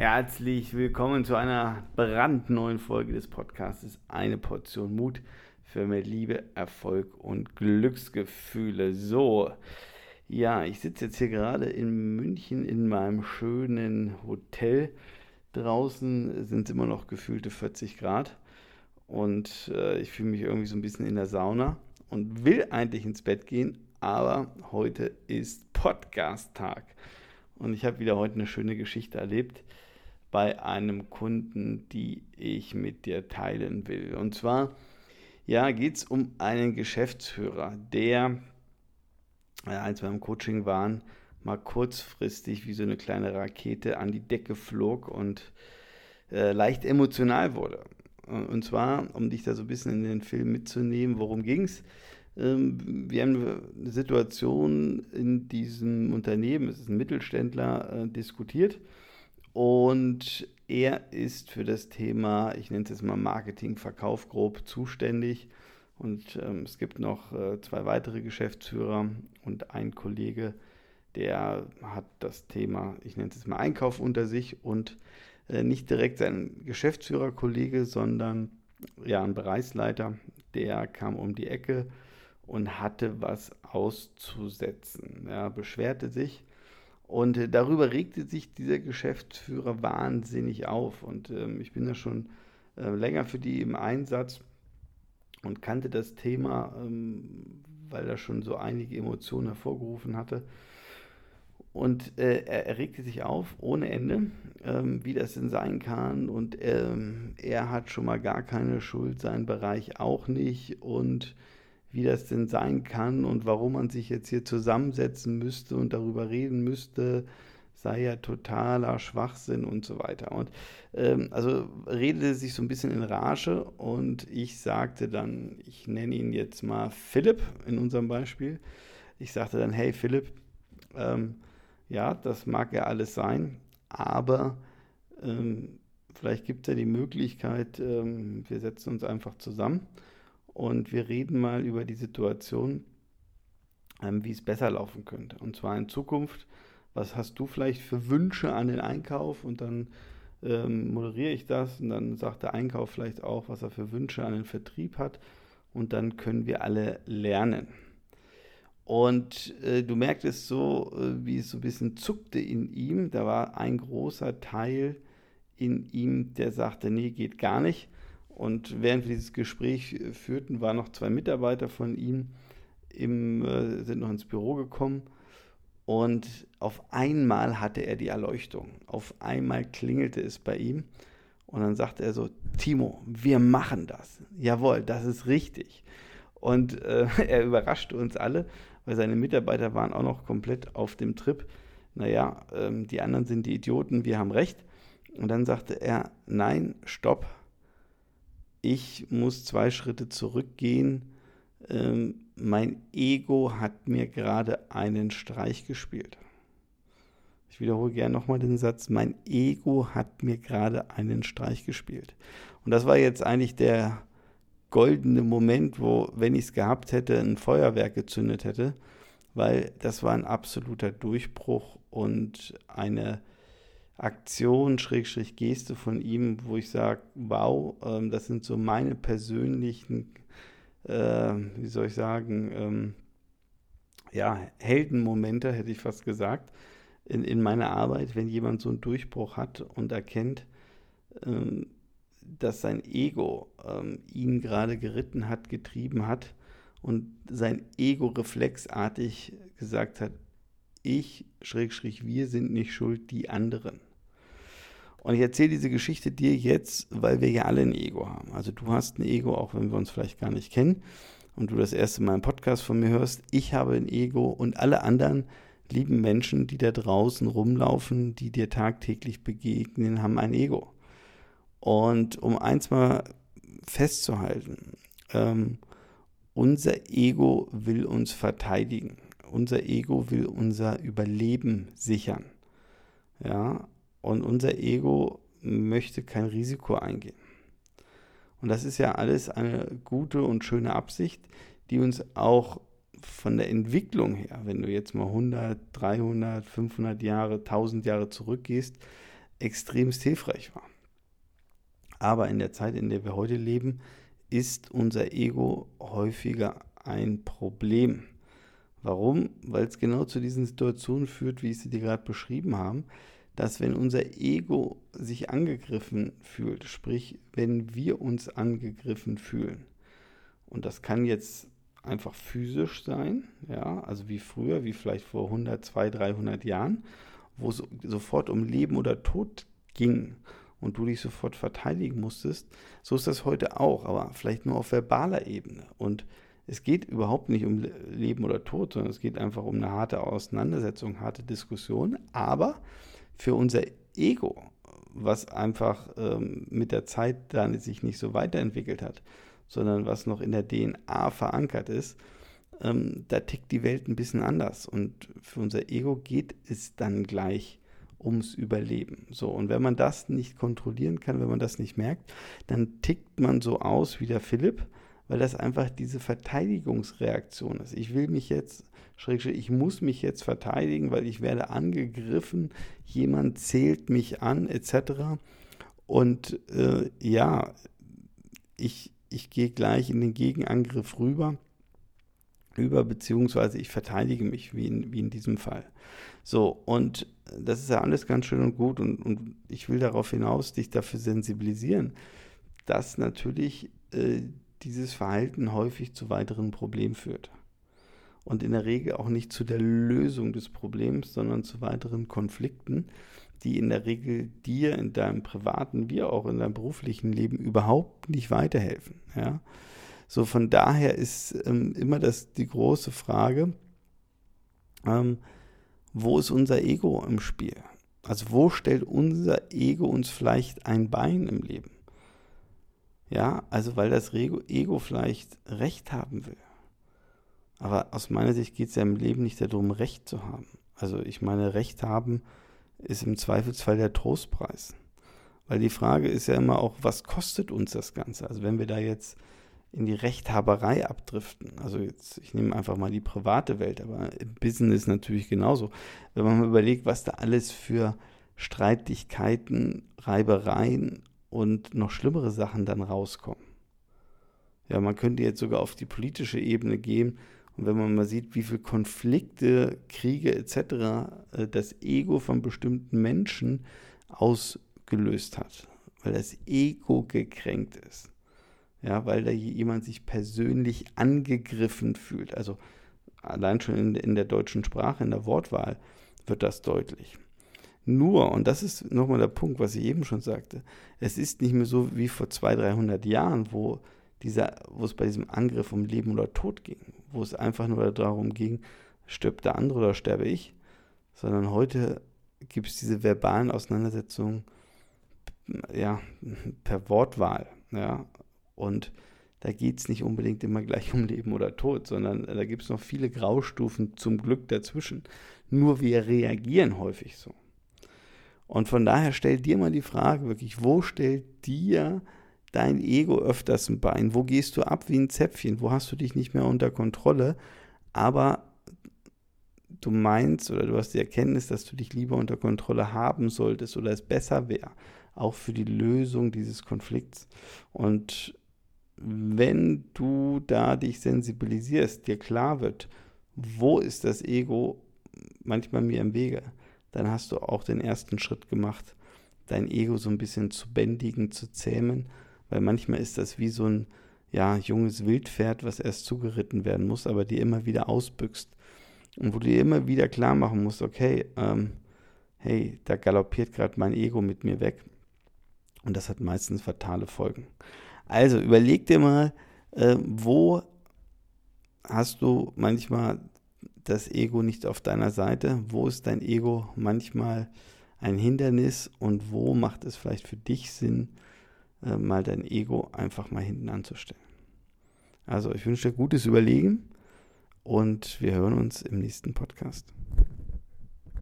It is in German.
herzlich willkommen zu einer brandneuen Folge des Podcasts Eine Portion Mut für mehr Liebe, Erfolg und Glücksgefühle. So, ja, ich sitze jetzt hier gerade in München in meinem schönen Hotel. Draußen sind es immer noch gefühlte 40 Grad und äh, ich fühle mich irgendwie so ein bisschen in der Sauna und will eigentlich ins Bett gehen, aber heute ist Podcast-Tag. Und ich habe wieder heute eine schöne Geschichte erlebt bei einem Kunden, die ich mit dir teilen will. Und zwar ja, geht es um einen Geschäftsführer, der, äh, als wir im Coaching waren, mal kurzfristig wie so eine kleine Rakete an die Decke flog und äh, leicht emotional wurde. Und zwar, um dich da so ein bisschen in den Film mitzunehmen, worum ging es? Ähm, wir haben eine Situation in diesem Unternehmen, es ist ein Mittelständler, äh, diskutiert. Und er ist für das Thema, ich nenne es jetzt mal Marketing, Verkauf grob zuständig. Und ähm, es gibt noch äh, zwei weitere Geschäftsführer und ein Kollege, der hat das Thema, ich nenne es jetzt mal Einkauf unter sich und äh, nicht direkt sein Geschäftsführerkollege, sondern ja ein Bereichsleiter, der kam um die Ecke und hatte was auszusetzen. Er beschwerte sich und äh, darüber regte sich dieser Geschäftsführer wahnsinnig auf. Und ähm, ich bin da schon äh, länger für die im Einsatz und kannte das Thema, ähm, weil er schon so einige Emotionen hervorgerufen hatte. Und äh, er, er, regte sich auf ohne Ende, ähm, wie das denn sein kann. Und ähm, er hat schon mal gar keine Schuld, sein Bereich auch nicht. Und wie das denn sein kann und warum man sich jetzt hier zusammensetzen müsste und darüber reden müsste, sei ja totaler Schwachsinn und so weiter. Und ähm, also redete sich so ein bisschen in Rage und ich sagte dann, ich nenne ihn jetzt mal Philipp in unserem Beispiel. Ich sagte dann, hey Philipp, ähm, ja, das mag ja alles sein, aber ähm, vielleicht gibt es ja die Möglichkeit, ähm, wir setzen uns einfach zusammen und wir reden mal über die Situation, ähm, wie es besser laufen könnte. Und zwar in Zukunft, was hast du vielleicht für Wünsche an den Einkauf? Und dann ähm, moderiere ich das und dann sagt der Einkauf vielleicht auch, was er für Wünsche an den Vertrieb hat. Und dann können wir alle lernen. Und äh, du merktest so, äh, wie es so ein bisschen zuckte in ihm. Da war ein großer Teil in ihm, der sagte, nee, geht gar nicht. Und während wir dieses Gespräch äh, führten, waren noch zwei Mitarbeiter von ihm, im, äh, sind noch ins Büro gekommen. Und auf einmal hatte er die Erleuchtung. Auf einmal klingelte es bei ihm. Und dann sagte er so, Timo, wir machen das. Jawohl, das ist richtig. Und äh, er überraschte uns alle, weil seine Mitarbeiter waren auch noch komplett auf dem Trip. Naja, ähm, die anderen sind die Idioten, wir haben recht. Und dann sagte er, nein, stopp, ich muss zwei Schritte zurückgehen. Ähm, mein Ego hat mir gerade einen Streich gespielt. Ich wiederhole gerne nochmal den Satz, mein Ego hat mir gerade einen Streich gespielt. Und das war jetzt eigentlich der goldene Moment, wo, wenn ich es gehabt hätte, ein Feuerwerk gezündet hätte, weil das war ein absoluter Durchbruch und eine Aktion, Schrägstrich Geste von ihm, wo ich sage, wow, ähm, das sind so meine persönlichen, äh, wie soll ich sagen, ähm, ja, Heldenmomente, hätte ich fast gesagt, in, in meiner Arbeit, wenn jemand so einen Durchbruch hat und erkennt, ähm, dass sein Ego ähm, ihn gerade geritten hat, getrieben hat und sein Ego reflexartig gesagt hat, ich, Schrägstrich, wir sind nicht schuld, die anderen. Und ich erzähle diese Geschichte dir jetzt, weil wir ja alle ein Ego haben. Also du hast ein Ego, auch wenn wir uns vielleicht gar nicht kennen und du das erste Mal einen Podcast von mir hörst. Ich habe ein Ego und alle anderen lieben Menschen, die da draußen rumlaufen, die dir tagtäglich begegnen, haben ein Ego. Und um eins mal festzuhalten, ähm, unser Ego will uns verteidigen. Unser Ego will unser Überleben sichern. Ja, und unser Ego möchte kein Risiko eingehen. Und das ist ja alles eine gute und schöne Absicht, die uns auch von der Entwicklung her, wenn du jetzt mal 100, 300, 500 Jahre, 1000 Jahre zurückgehst, extremst hilfreich war. Aber in der Zeit, in der wir heute leben, ist unser Ego häufiger ein Problem. Warum? Weil es genau zu diesen Situationen führt, wie ich sie dir gerade beschrieben habe, dass wenn unser Ego sich angegriffen fühlt, sprich, wenn wir uns angegriffen fühlen, und das kann jetzt einfach physisch sein, ja, also wie früher, wie vielleicht vor 100, 200, 300 Jahren, wo es sofort um Leben oder Tod ging und du dich sofort verteidigen musstest, so ist das heute auch, aber vielleicht nur auf verbaler Ebene. Und es geht überhaupt nicht um Leben oder Tod, sondern es geht einfach um eine harte Auseinandersetzung, harte Diskussion. Aber für unser Ego, was einfach ähm, mit der Zeit dann sich nicht so weiterentwickelt hat, sondern was noch in der DNA verankert ist, ähm, da tickt die Welt ein bisschen anders. Und für unser Ego geht es dann gleich ums Überleben. So, und wenn man das nicht kontrollieren kann, wenn man das nicht merkt, dann tickt man so aus wie der Philipp, weil das einfach diese Verteidigungsreaktion ist. Ich will mich jetzt, ich muss mich jetzt verteidigen, weil ich werde angegriffen, jemand zählt mich an, etc. Und äh, ja, ich, ich gehe gleich in den Gegenangriff rüber über, beziehungsweise ich verteidige mich, wie in, wie in diesem Fall. So, und das ist ja alles ganz schön und gut und, und ich will darauf hinaus dich dafür sensibilisieren, dass natürlich äh, dieses Verhalten häufig zu weiteren Problemen führt. Und in der Regel auch nicht zu der Lösung des Problems, sondern zu weiteren Konflikten, die in der Regel dir in deinem privaten wie auch in deinem beruflichen Leben überhaupt nicht weiterhelfen. Ja? So von daher ist ähm, immer das die große Frage, ähm, wo ist unser Ego im Spiel? Also wo stellt unser Ego uns vielleicht ein Bein im Leben? Ja, also weil das Ego vielleicht Recht haben will. Aber aus meiner Sicht geht es ja im Leben nicht darum, Recht zu haben. Also ich meine, Recht haben ist im Zweifelsfall der Trostpreis. Weil die Frage ist ja immer auch, was kostet uns das Ganze? Also wenn wir da jetzt in die Rechthaberei abdriften. Also jetzt, ich nehme einfach mal die private Welt, aber im Business natürlich genauso. Wenn man mal überlegt, was da alles für Streitigkeiten, Reibereien und noch schlimmere Sachen dann rauskommen. Ja, man könnte jetzt sogar auf die politische Ebene gehen und wenn man mal sieht, wie viele Konflikte, Kriege etc. Äh, das Ego von bestimmten Menschen ausgelöst hat, weil das Ego gekränkt ist ja, weil da jemand sich persönlich angegriffen fühlt. Also allein schon in, in der deutschen Sprache, in der Wortwahl wird das deutlich. Nur, und das ist nochmal der Punkt, was ich eben schon sagte, es ist nicht mehr so wie vor 200, 300 Jahren, wo, dieser, wo es bei diesem Angriff um Leben oder Tod ging, wo es einfach nur darum ging, stirbt der andere oder sterbe ich, sondern heute gibt es diese verbalen Auseinandersetzungen ja, per Wortwahl. Ja, und da geht es nicht unbedingt immer gleich um Leben oder Tod, sondern da gibt es noch viele Graustufen zum Glück dazwischen. Nur wir reagieren häufig so. Und von daher stell dir mal die Frage wirklich, wo stellt dir dein Ego öfters ein Bein? Wo gehst du ab wie ein Zäpfchen? Wo hast du dich nicht mehr unter Kontrolle? Aber du meinst oder du hast die Erkenntnis, dass du dich lieber unter Kontrolle haben solltest oder es besser wäre, auch für die Lösung dieses Konflikts. Und wenn du da dich sensibilisierst, dir klar wird, wo ist das Ego manchmal mir im Wege, dann hast du auch den ersten Schritt gemacht, dein Ego so ein bisschen zu bändigen, zu zähmen, weil manchmal ist das wie so ein ja, junges Wildpferd, was erst zugeritten werden muss, aber dir immer wieder ausbüchst und wo du dir immer wieder klar machen musst, okay, ähm, hey, da galoppiert gerade mein Ego mit mir weg und das hat meistens fatale Folgen. Also überleg dir mal, äh, wo hast du manchmal das Ego nicht auf deiner Seite? Wo ist dein Ego manchmal ein Hindernis und wo macht es vielleicht für dich Sinn, äh, mal dein Ego einfach mal hinten anzustellen? Also ich wünsche dir gutes Überlegen und wir hören uns im nächsten Podcast.